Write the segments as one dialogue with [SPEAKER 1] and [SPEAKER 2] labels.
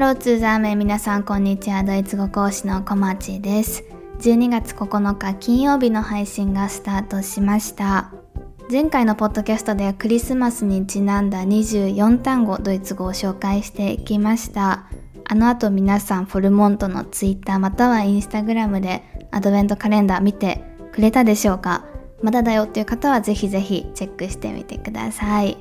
[SPEAKER 1] ローツーザーメン皆さんこんにちは。ドイツ語講師の小町です。12月9日金曜日の配信がスタートしました。前回のポッドキャストではクリスマスにちなんだ24単語ドイツ語を紹介していきました。あの後皆さんフォルモントのツイッターまたはインスタグラムでアドベントカレンダー見てくれたでしょうか。まだだよっていう方はぜひぜひチェックしてみてください。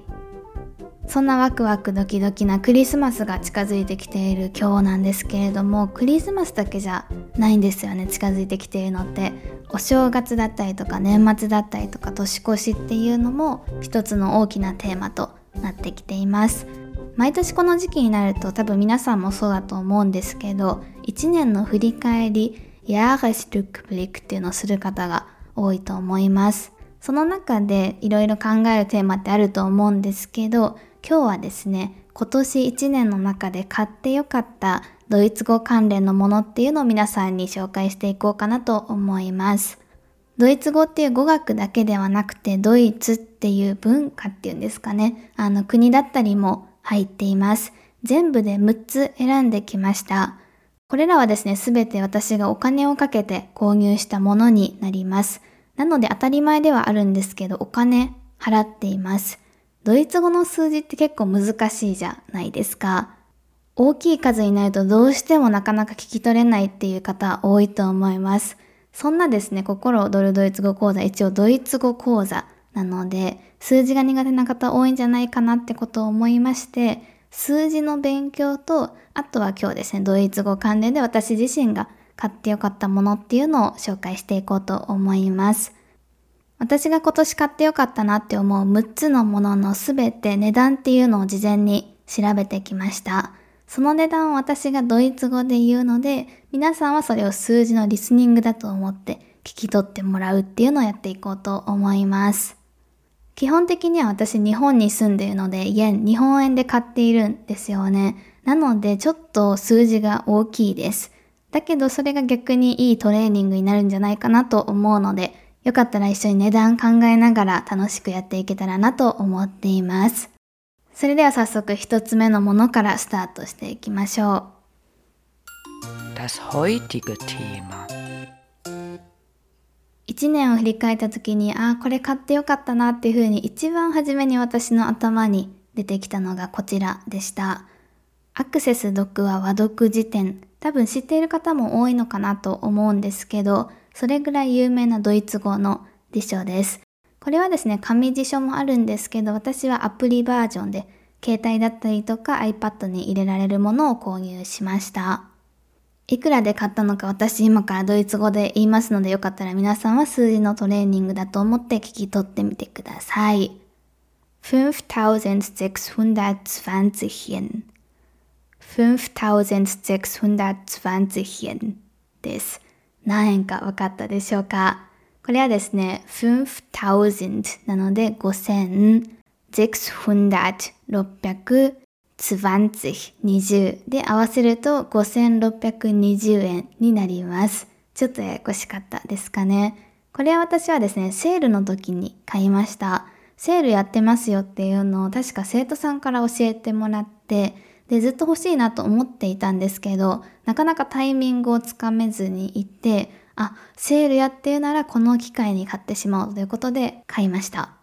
[SPEAKER 1] そんなワクワクドキドキなクリスマスが近づいてきている今日なんですけれどもクリスマスだけじゃないんですよね近づいてきているのって。お正月だったりとか年末だったりとか年越しっていうのも一つの大きなテーマとなってきています。毎年この時期になると多分皆さんもそうだと思うんですけど1年の振り返り Jahresrückblick っていうのをする方が多いと思います。その中でいろいろ考えるテーマってあると思うんですけど今日はですね、今年1年の中で買ってよかったドイツ語関連のものっていうのを皆さんに紹介していこうかなと思います。ドイツ語っていう語学だけではなくて、ドイツっていう文化っていうんですかね、あの国だったりも入っています。全部で6つ選んできました。これらはですね、すべて私がお金をかけて購入したものになります。なので当たり前ではあるんですけど、お金払っています。ドイツ語の数字って結構難しいじゃないですか。大きい数になるとどうしてもなかなか聞き取れないっていう方多いと思います。そんなですね、心躍るドイツ語講座、一応ドイツ語講座なので、数字が苦手な方多いんじゃないかなってことを思いまして、数字の勉強と、あとは今日ですね、ドイツ語関連で私自身が買ってよかったものっていうのを紹介していこうと思います。私が今年買ってよかったなって思う6つのもののすべて値段っていうのを事前に調べてきました。その値段を私がドイツ語で言うので、皆さんはそれを数字のリスニングだと思って聞き取ってもらうっていうのをやっていこうと思います。基本的には私日本に住んでいるので、家、日本円で買っているんですよね。なのでちょっと数字が大きいです。だけどそれが逆にいいトレーニングになるんじゃないかなと思うので、よかったら一緒に値段考えながら楽しくやっていけたらなと思っています。それでは早速一つ目のものからスタートしていきましょう。
[SPEAKER 2] Das heutige Thema
[SPEAKER 1] 1年を振り返った時に、ああ、これ買ってよかったなっていうふうに一番初めに私の頭に出てきたのがこちらでした。アクセス読は和読辞典。多分知っている方も多いのかなと思うんですけど、それぐらい有名なドイツ語の辞書です。これはですね、紙辞書もあるんですけど、私はアプリバージョンで、携帯だったりとか iPad に入れられるものを購入しました。いくらで買ったのか私今からドイツ語で言いますのでよかったら皆さんは数字のトレーニングだと思って聞き取ってみてください。5620 Yen 5620 Yen です。何円か分かったでしょうか？これはですね、5000なので5000、600、620、20で合わせると5620円になります。ちょっとややこしかったですかね。これは私はですね、セールの時に買いました。セールやってますよっていうのを確か生徒さんから教えてもらって、で、ずっと欲しいなと思っていたんですけど、なかなかタイミングをつかめずにいて、あ、セールやってるならこの機会に買ってしまおうということで買いました。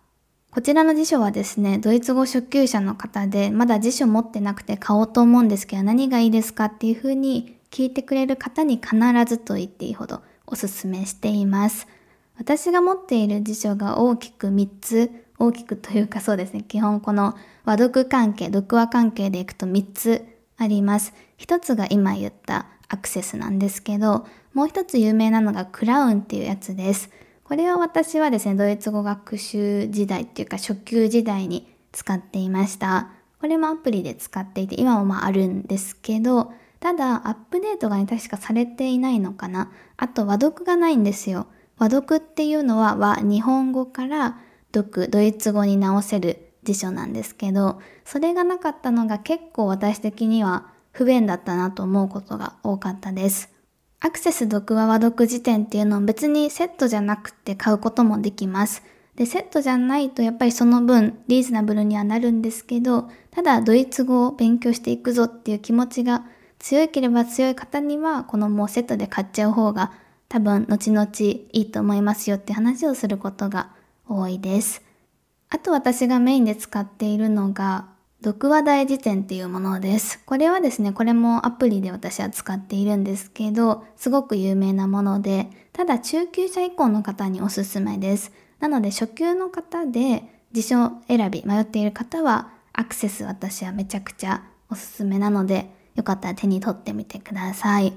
[SPEAKER 1] こちらの辞書はですね、ドイツ語初級者の方で、まだ辞書持ってなくて買おうと思うんですけど、何がいいですかっていうふうに聞いてくれる方に必ずと言っていいほどおすすめしています。私が持っている辞書が大きく3つ大きくというかそうですね、基本この和読関係、読話関係でいくと3つあります。1つが今言ったアクセスなんですけど、もう1つ有名なのがクラウンっていうやつです。これは私はですね、ドイツ語学習時代っていうか初級時代に使っていました。これもアプリで使っていて、今もまああるんですけど、ただアップデートがね、確かされていないのかな。あと和読がないんですよ。和読っていうのは和、日本語から読、ドイツ語に直せる辞書なんですけど、それがなかったのが結構私的には不便だったなと思うことが多かったです。アクセス読話和読辞典っていうのを別にセットじゃなくて買うこともできます。で、セットじゃないとやっぱりその分リーズナブルにはなるんですけど、ただドイツ語を勉強していくぞっていう気持ちが強ければ強い方にはこのもうセットで買っちゃう方が多分後々いいと思いますよって話をすることが多いです。あと私がメインで使っているのが読話大辞典っていうものです。これはですね、これもアプリで私は使っているんですけど、すごく有名なもので、ただ中級者以降の方におすすめです。なので初級の方で辞書選び迷っている方はアクセス私はめちゃくちゃおすすめなので、よかったら手に取ってみてください。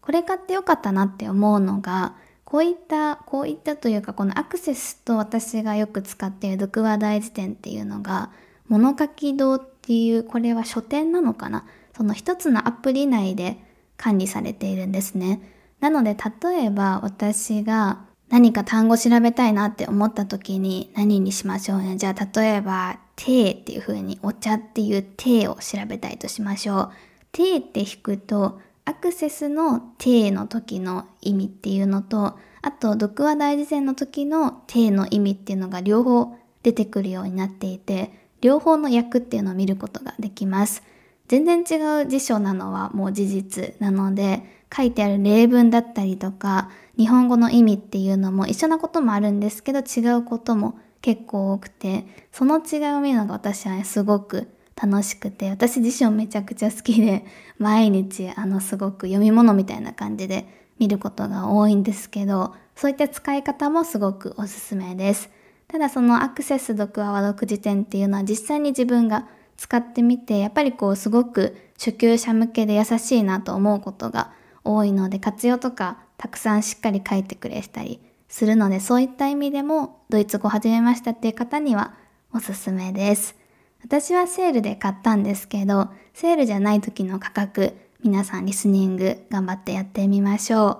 [SPEAKER 1] これ買ってよかったなって思うのが、こういった、こういったというか、このアクセスと私がよく使っている読話大辞典っていうのが、物書き堂っていう、これは書店なのかな？その一つのアプリ内で管理されているんですね。なので、例えば私が何か単語調べたいなって思った時に何にしましょうね？じゃあ、例えば、テっていう風にお茶っていうテを調べたいとしましょう。テって引くと、アクセスの定の時の意味っていうのと、あと、読話大辞典の時の定の意味っていうのが両方出てくるようになっていて、両方の訳っていうのを見ることができます。全然違う辞書なのはもう事実なので、書いてある例文だったりとか、日本語の意味っていうのも一緒なこともあるんですけど、違うことも結構多くて、その違いを見るのが私はすごく楽しくて、私自身もめちゃくちゃ好きで、毎日あのすごく読み物みたいな感じで見ることが多いんですけど、そういった使い方もすごくおすすめです。ただそのアクセス読話和読辞典っていうのは実際に自分が使ってみて、やっぱりこうすごく初級者向けで優しいなと思うことが多いので、活用とかたくさんしっかり書いてくれたりするので、そういった意味でもドイツ語始めましたっていう方にはおすすめです。私はセールで買ったんですけど、セールじゃない時の価格、皆さんリスニング頑張ってやってみましょう。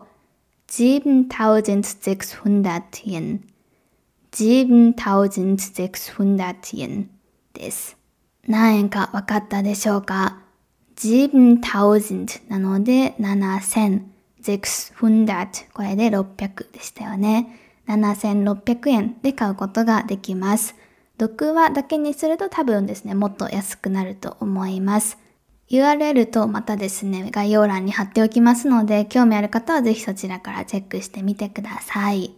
[SPEAKER 1] 7600 yen。7600 yen です。何円か分かったでしょうか ?7000 なので7600。これで600でしたよね。7600円で買うことができます。読話だけにすると多分ですね、もっと安くなると思います。URL とまたですね、概要欄に貼っておきますので、興味ある方はぜひそちらからチェックしてみてください。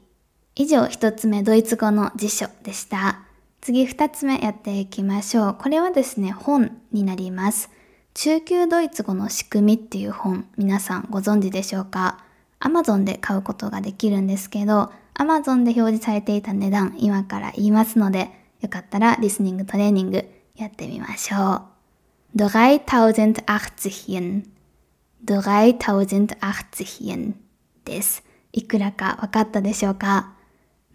[SPEAKER 1] 以上、一つ目ドイツ語の辞書でした。次二つ目やっていきましょう。これはですね、本になります。中級ドイツ語の仕組みっていう本、皆さんご存知でしょうか ?Amazon で買うことができるんですけど、Amazon で表示されていた値段、今から言いますので、よかったらリスニングトレーニングやってみましょう。3080 yen。3080 yen です。いくらか分かったでしょうか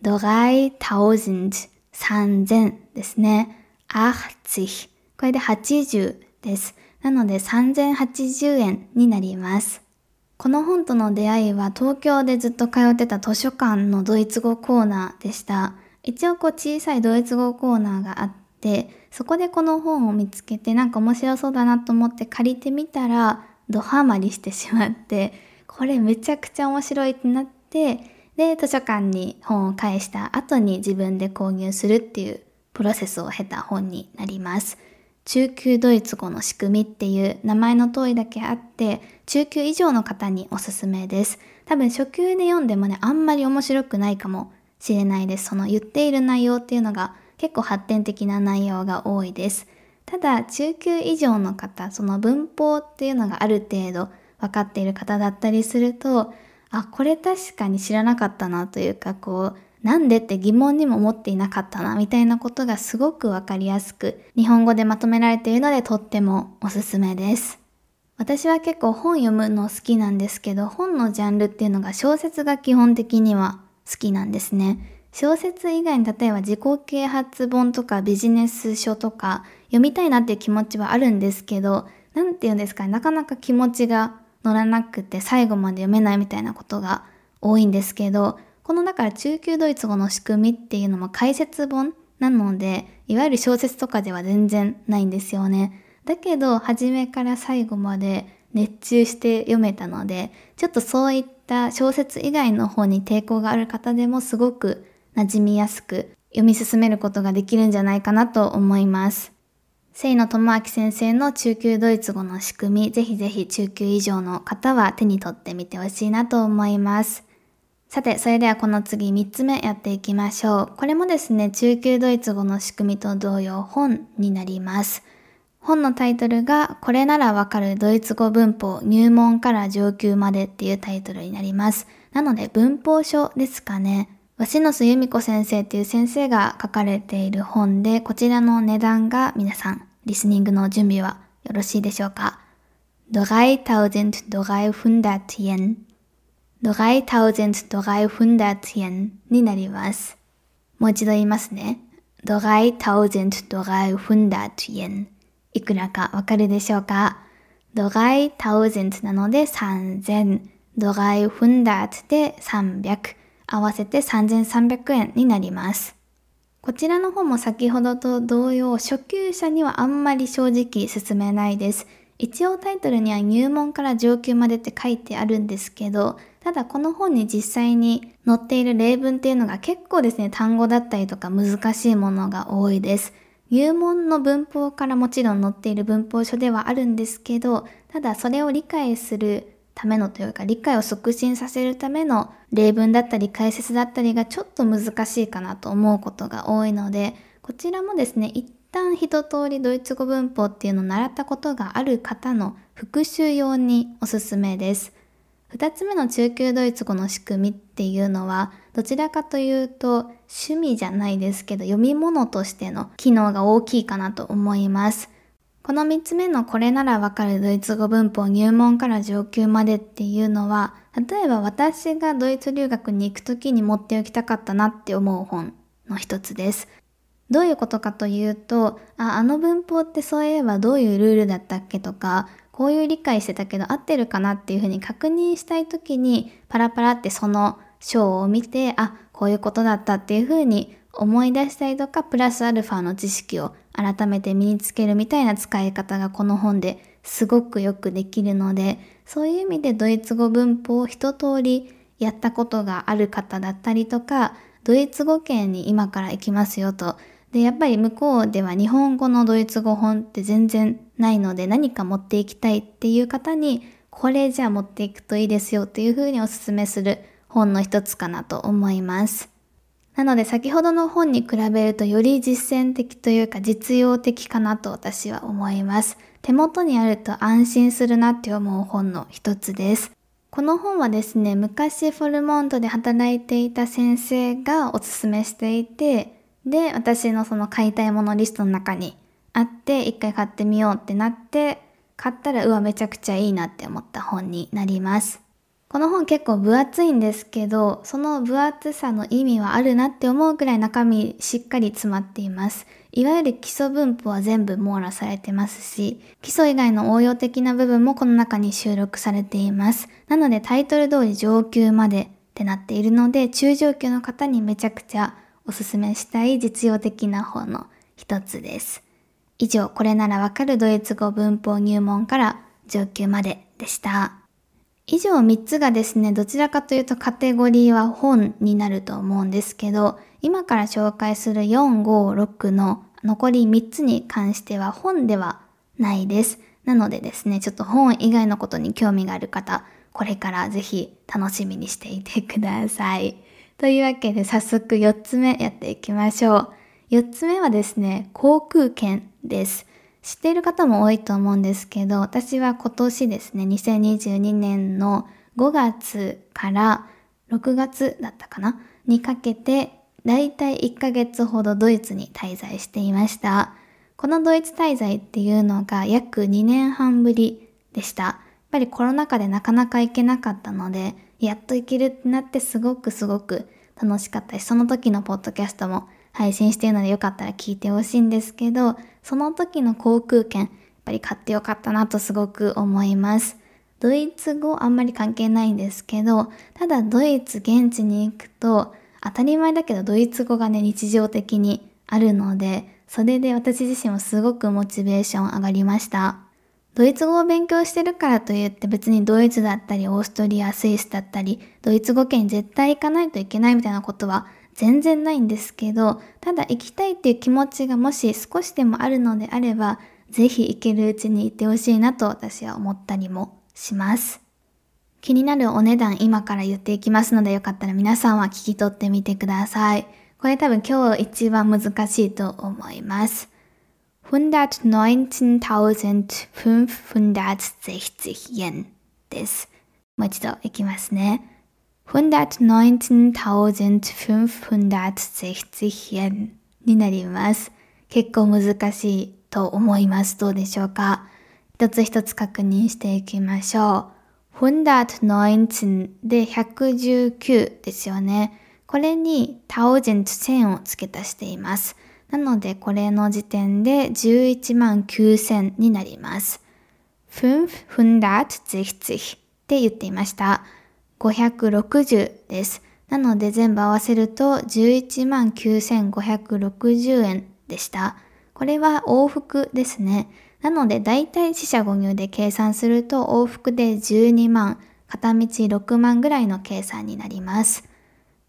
[SPEAKER 1] ?3000、3000ですね。80。これで80です。なので3080円になります。この本との出会いは東京でずっと通ってた図書館のドイツ語コーナーでした。一応こう小さいドイツ語コーナーがあって、そこでこの本を見つけてなんか面白そうだなと思って借りてみたら、ドハマりしてしまって、これめちゃくちゃ面白いってなって、で、図書館に本を返した後に自分で購入するっていうプロセスを経た本になります。中級ドイツ語の仕組みっていう名前の通りだけあって、中級以上の方におすすめです。多分初級で読んでもね、あんまり面白くないかもしれないです。その言っている内容っていうのが結構発展的な内容が多いです。ただ、中級以上の方、その文法っていうのがある程度分かっている方だったりすると、あ、これ確かに知らなかったなというか、こう、なんでって疑問にも思っていなかったな、みたいなことがすごくわかりやすく、日本語でまとめられているのでとってもおすすめです。私は結構本読むの好きなんですけど、本のジャンルっていうのが小説が基本的には好きなんですね。小説以外に例えば自己啓発本とかビジネス書とか読みたいなっていう気持ちはあるんですけど、なんて言うんですかね、なかなか気持ちが乗らなくて最後まで読めないみたいなことが多いんですけど、このだから中級ドイツ語の仕組みっていうのも解説本なので、いわゆる小説とかでは全然ないんですよね。だけど、初めから最後まで熱中して読めたので、ちょっとそういったた小説以外の方に抵抗がある方でもすごく馴染みやすく読み進めることができるんじゃないかなと思います。清野智明先生の中級ドイツ語の仕組み、ぜひぜひ中級以上の方は手に取ってみてほしいなと思います。さて、それではこの次3つ目やっていきましょう。これもですね、中級ドイツ語の仕組みと同様本になります。本のタイトルが、これならわかるドイツ語文法入門から上級までっていうタイトルになります。なので文法書ですかね。鷲野由美子先生っていう先生が書かれている本で、こちらの値段が皆さん、リスニングの準備はよろしいでしょうか ?3300 yen。3300 yen になります。もう一度言いますね。3300 yen。いくらかわかるでしょうか？3000なので3000。300で300。合わせて3300円になります。こちらの方も先ほどと同様、初級者にはあんまり正直進めないです。一応タイトルには入門から上級までって書いてあるんですけど、ただこの本に実際に載っている例文っていうのが結構ですね、単語だったりとか難しいものが多いです。入門の文法からもちろん載っている文法書ではあるんですけど、ただそれを理解するためのというか理解を促進させるための例文だったり解説だったりがちょっと難しいかなと思うことが多いのでこちらもですね一旦一通りドイツ語文法っていうのを習ったことがある方の復習用におすすめです。二つ目の中級ドイツ語の仕組みっていうのはどちらかというと趣味じゃないですけど読み物としての機能が大きいかなと思います。この3つ目のこれならわかるドイツ語文法入門から上級までっていうのは、例えば私がドイツ留学に行くときに持っておきたかったなって思う本の一つです。どういうことかというと、あ、あの文法ってそういえばどういうルールだったっけとか、こういう理解してたけど合ってるかなっていうふうに確認したいときに、パラパラってその章を見て、あ、こういうことだったっていうふうに思い出したりとか、プラスアルファの知識を改めて身につけるみたいな使い方がこの本ですごくよくできるので、そういう意味でドイツ語文法を一通りやったことがある方だったりとか、ドイツ語圏に今から行きますよと。で、やっぱり向こうでは日本語のドイツ語本って全然ないので何か持っていきたいっていう方に、これじゃあ持っていくといいですよっていうふうにお勧めする本の一つかなと思います。なので先ほどの本に比べるとより実践的というか実用的かなと私は思います。手元にあると安心するなって思う本の一つです。この本はですね、昔フォルモントで働いていた先生がおすすめしていて、で、私のその買いたいものリストの中にあって、一回買ってみようってなって、買ったらうわめちゃくちゃいいなって思った本になります。この本結構分厚いんですけど、その分厚さの意味はあるなって思うくらい中身しっかり詰まっています。いわゆる基礎文法は全部網羅されてますし、基礎以外の応用的な部分もこの中に収録されています。なのでタイトル通り上級までってなっているので、中上級の方にめちゃくちゃおすすめしたい実用的な本の一つです。以上、これならわかるドイツ語文法入門から上級まででした。以上3つがですね、どちらかというとカテゴリーは本になると思うんですけど、今から紹介する4、5、6の残り3つに関しては本ではないです。なのでですね、ちょっと本以外のことに興味がある方、これからぜひ楽しみにしていてください。というわけで早速4つ目やっていきましょう。4つ目はですね、航空券です。知っている方も多いと思うんですけど、私は今年ですね、2022年の5月から6月だったかなにかけて、だいたい1ヶ月ほどドイツに滞在していました。このドイツ滞在っていうのが約2年半ぶりでした。やっぱりコロナ禍でなかなか行けなかったので、やっと行けるってなってすごくすごく楽しかったし、その時のポッドキャストも配信してるのでよかったら聞いてほしいんですけど、その時の航空券、やっぱり買ってよかったなとすごく思います。ドイツ語あんまり関係ないんですけど、ただドイツ現地に行くと、当たり前だけどドイツ語がね、日常的にあるので、それで私自身もすごくモチベーション上がりました。ドイツ語を勉強してるからといって別にドイツだったりオーストリア、スイスだったり、ドイツ語圏に絶対行かないといけないみたいなことは全然ないんですけど、ただ行きたいっていう気持ちがもし少しでもあるのであれば、ぜひ行けるうちに行ってほしいなと私は思ったりもします。気になるお値段今から言っていきますのでよかったら皆さんは聞き取ってみてください。これ多分今日一番難しいと思います。119.560 yen です。もう一度いきますね。119.560 yen になります。結構難しいと思います。どうでしょうか？一つ一つ確認していきましょう。119で119ですよね。これに1000 1000を付け足しています。なのでこれの時点で11万9000になります。560って言っていました。560です。なので全部合わせると11万9560円でした。これは往復ですね。なので大体四捨五入で計算すると往復で12万、片道6万ぐらいの計算になります。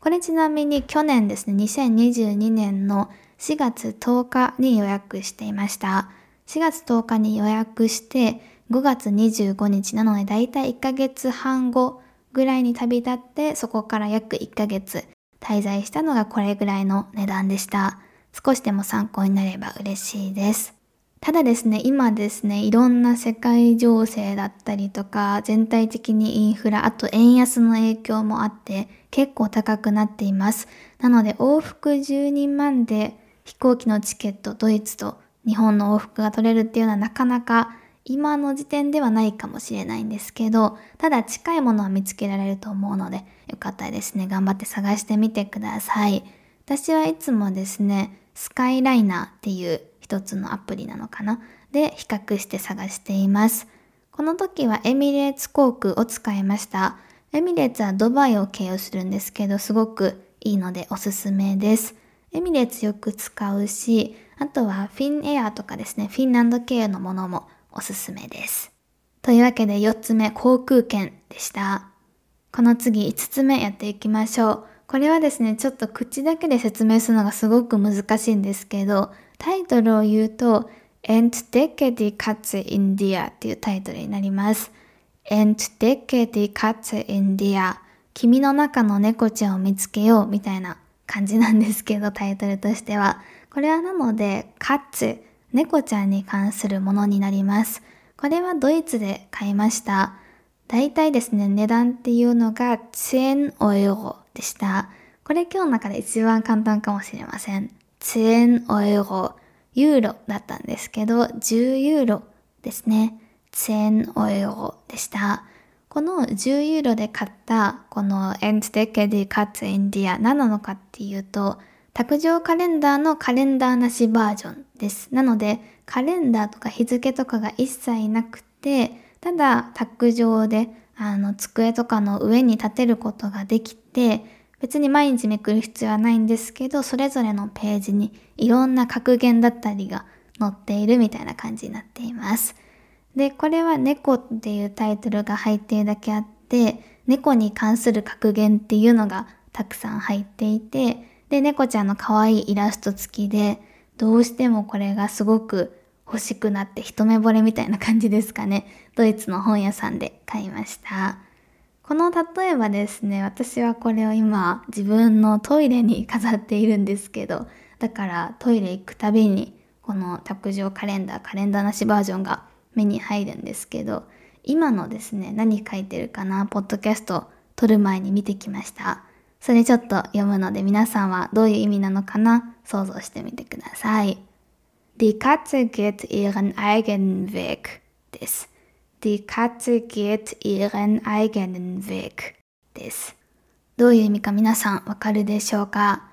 [SPEAKER 1] これちなみに去年ですね、2022年の4月10日に予約していました。4月10日に予約して5月25日なので大体1ヶ月半後ぐらいに旅立ってそこから約1ヶ月滞在したのがこれぐらいの値段でした。少しでも参考になれば嬉しいです。ただですね、今ですね、いろんな世界情勢だったりとか、全体的にインフラ、あと円安の影響もあって、結構高くなっています。なので、往復12万で飛行機のチケット、ドイツと日本の往復が取れるっていうのはなかなか今の時点ではないかもしれないんですけど、ただ近いものは見つけられると思うので、よかったらですね、頑張って探してみてください。私はいつもですね、スカイライナーっていう一つのアプリなのかな？で比較して探しています。この時はエミレーツ航空を使いました。エミレーツはドバイを経由するんですけど、すごくいいのでおすすめです。エミレーツよく使うし、あとはフィンエアとかですね、フィンランド経由のものもおすすめです。というわけで4つ目、航空券でした。この次5つ目やっていきましょう。これはですね、ちょっと口だけで説明するのがすごく難しいんですけど、タイトルを言うと、Entdecke die Katze in dir っていうタイトルになります。Entdecke die Katze in dir 君の中の猫ちゃんを見つけようみたいな感じなんですけど、タイトルとしては。これはなので、カツ、猫ちゃんに関するものになります。これはドイツで買いました。だいたいですね、値段っていうのが1000ユーロでした。これ今日の中で一番簡単かもしれません。1000ユーロ、ユーロだったんですけど、10ユーロですね。1000ユーロでした。この10ユーロで買ったこのエンツデケディカッツインディア何なのかっていうと、卓上カレンダーのカレンダーなしバージョンです。なので、カレンダーとか日付とかが一切なくて、ただ卓上であの机とかの上に立てることができて、別に毎日めくる必要はないんですけど、それぞれのページにいろんな格言だったりが載っているみたいな感じになっています。で、これは猫っていうタイトルが入っているだけあって、猫に関する格言っていうのがたくさん入っていて、で、猫ちゃんの可愛いイラスト付きで、どうしてもこれがすごく欲しくなって一目惚れみたいな感じですかね。ドイツの本屋さんで買いました。この例えばですね、私はこれを今自分のトイレに飾っているんですけど、だからトイレ行くたびにこの卓上カレンダー、カレンダーなしバージョンが目に入るんですけど、今のですね、何書いてるかな、ポッドキャスト撮る前に見てきました。それちょっと読むので皆さんはどういう意味なのかな？想像してみてください。Die Katze geht ihren eigenen Weg です。Die Katze geht ihren eigenen Weg です。どういう意味か皆さんわかるでしょうか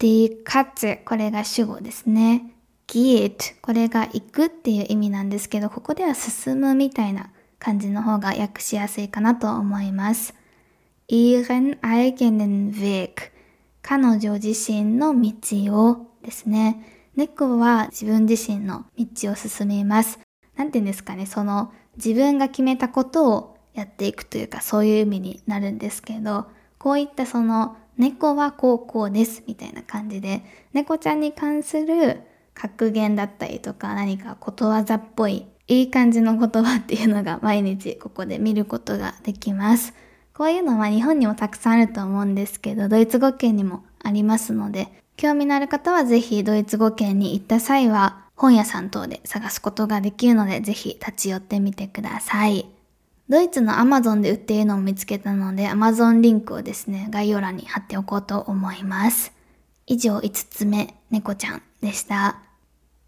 [SPEAKER 1] ？Die Katze これが主語ですね。geht これが行くっていう意味なんですけど、ここでは進むみたいな感じの方が訳しやすいかなと思います。Ihren eigenen Weg 彼女自身の道をですね。猫は自分自身の道を進みます。なんて言うんですかね、その自分が決めたことをやっていくというかそういう意味になるんですけど、こういったその猫はこうこうですみたいな感じで猫ちゃんに関する格言だったりとか何かことわざっぽいいい感じの言葉っていうのが毎日ここで見ることができます。こういうのは日本にもたくさんあると思うんですけど、ドイツ語圏にもありますので、興味のある方はぜひドイツ語圏に行った際は本屋さん等で探すことができるので、ぜひ立ち寄ってみてください。ドイツの Amazon で売っているのを見つけたので、Amazon リンクをですね、概要欄に貼っておこうと思います。以上5つ目、猫ちゃんでした。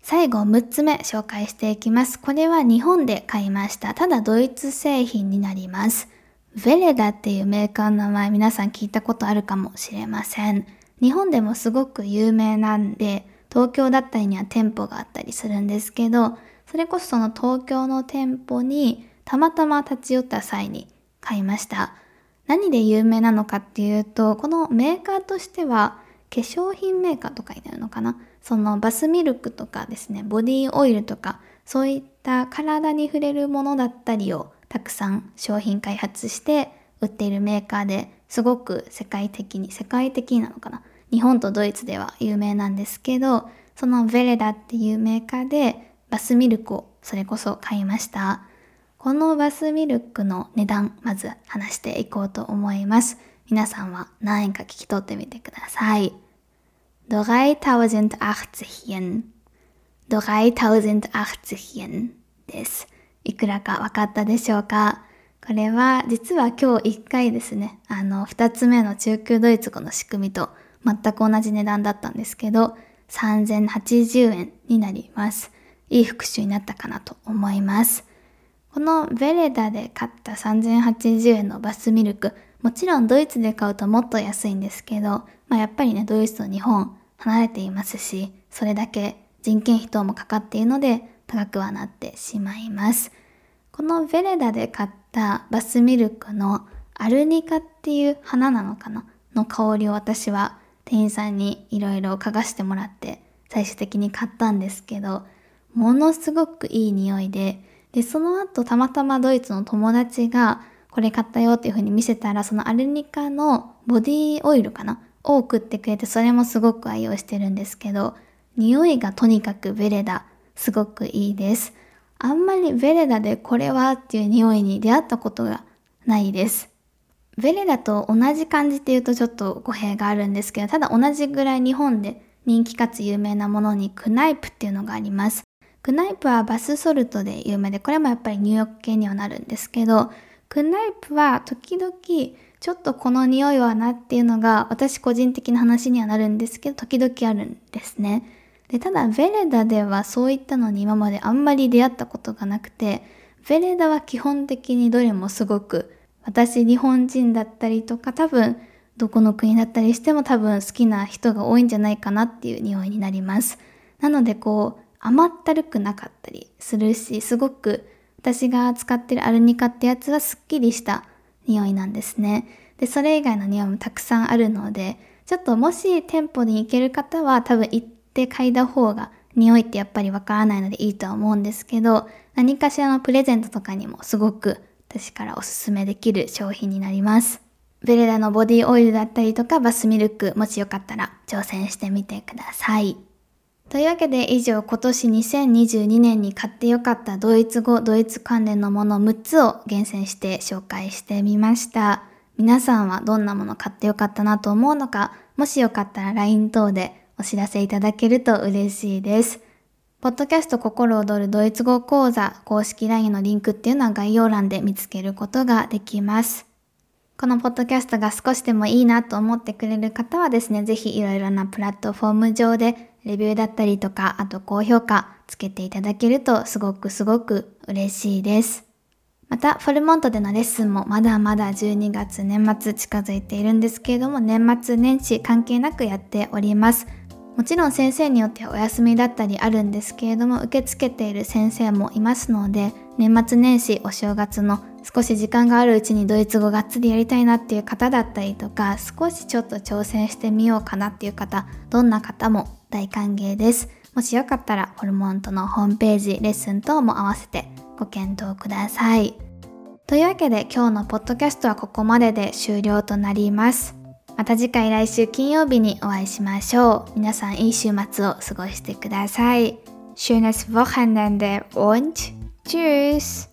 [SPEAKER 1] 最後6つ目紹介していきます。これは日本で買いました。ただドイツ製品になります。ヴェレダっていうメーカーの名前皆さん聞いたことあるかもしれません。日本でもすごく有名なんで、東京だったりには店舗があったりするんですけど、それこそその東京の店舗にたまたま立ち寄った際に買いました。何で有名なのかっていうと、このメーカーとしては化粧品メーカーとかになるのかな？そのバスミルクとかですね、ボディオイルとか、そういった体に触れるものだったりをたくさん商品開発して売っているメーカーですごく世界的に、世界的なのかな？日本とドイツでは有名なんですけど、そのヴェレダっていうメーカーでバスミルクをそれこそ買いました。このバスミルクの値段、まず話していこうと思います。皆さんは何円か聞き取ってみてください。3080 yen。3080 yen です。いくらか分かったでしょうか？これは実は今日1回ですね、あの2つ目の中級ドイツ語の仕組みと全く同じ値段だったんですけど、3080円になります。いい復習になったかなと思います。このベレダで買った3080円のバスミルク、もちろんドイツで買うともっと安いんですけど、まあ、やっぱりね、ドイツと日本離れていますし、それだけ人件費等もかかっているので高くはなってしまいます。このベレダで買ったバスミルクのアルニカっていう花なのかな？の香りを私は店員さんにいろいろ嗅がしてもらって最終的に買ったんですけど、ものすごくいい匂いで、で、その後たまたまドイツの友達がこれ買ったよっていう風に見せたら、そのアルニカのボディオイルかな？を送ってくれて、それもすごく愛用してるんですけど、匂いがとにかくベレダ、すごくいいです。あんまりベレダでこれはっていう匂いに出会ったことがないです。ベレダと同じ感じっていうとちょっと語弊があるんですけど、ただ同じぐらい日本で人気かつ有名なものにクナイプっていうのがあります。クナイプはバスソルトで有名で、これもやっぱり入浴系にはなるんですけど、クナイプは時々ちょっとこの匂いはなっていうのが私個人的な話にはなるんですけど、時々あるんですね。で、ただベレダではそういったのに今まであんまり出会ったことがなくて、ベレダは基本的にどれもすごく私日本人だったりとか多分どこの国だったりしても多分好きな人が多いんじゃないかなっていう匂いになります。なのでこう甘ったるくなかったりするし、すごく私が使ってるアルニカってやつはすっきりした匂いなんですね。で、それ以外の匂いもたくさんあるので、ちょっともし店舗に行ける方は多分行って嗅いだ方が匂いってやっぱりわからないのでいいとは思うんですけど、何かしらのプレゼントとかにもすごく私からおすすめできる商品になります。ベレダのボディオイルだったりとかバスミルク、もしよかったら挑戦してみてください。というわけで以上今年2022年に買ってよかったドイツ語、ドイツ関連のもの6つを厳選して紹介してみました。皆さんはどんなもの買ってよかったなと思うのか、もしよかったら LINE 等でお知らせいただけると嬉しいです。ポッドキャスト心躍るドイツ語講座公式 LINE のリンクっていうのは概要欄で見つけることができます。このポッドキャストが少しでもいいなと思ってくれる方はですね、ぜひいろいろなプラットフォーム上でレビューだったりとか、あと高評価つけていただけるとすごくすごく嬉しいです。また、フォルモントでのレッスンもまだまだ12月年末近づいているんですけれども、年末年始関係なくやっております。もちろん先生によってはお休みだったりあるんですけれども、受け付けている先生もいますので、年末年始お正月の少し時間があるうちにドイツ語がっつりやりたいなっていう方だったりとか、少しちょっと挑戦してみようかなっていう方、どんな方も大歓迎です。もしよかったら、ホルモンとのホームページ、レッスン等も合わせてご検討ください。というわけで今日のポッドキャストはここまでで終了となります。また次回来週金曜日にお会いしましょう。皆さんいい週末を過ごしてください。Schönes Wochenende und Tschüss!